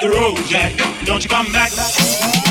hit the road, Jack. Don't you come back.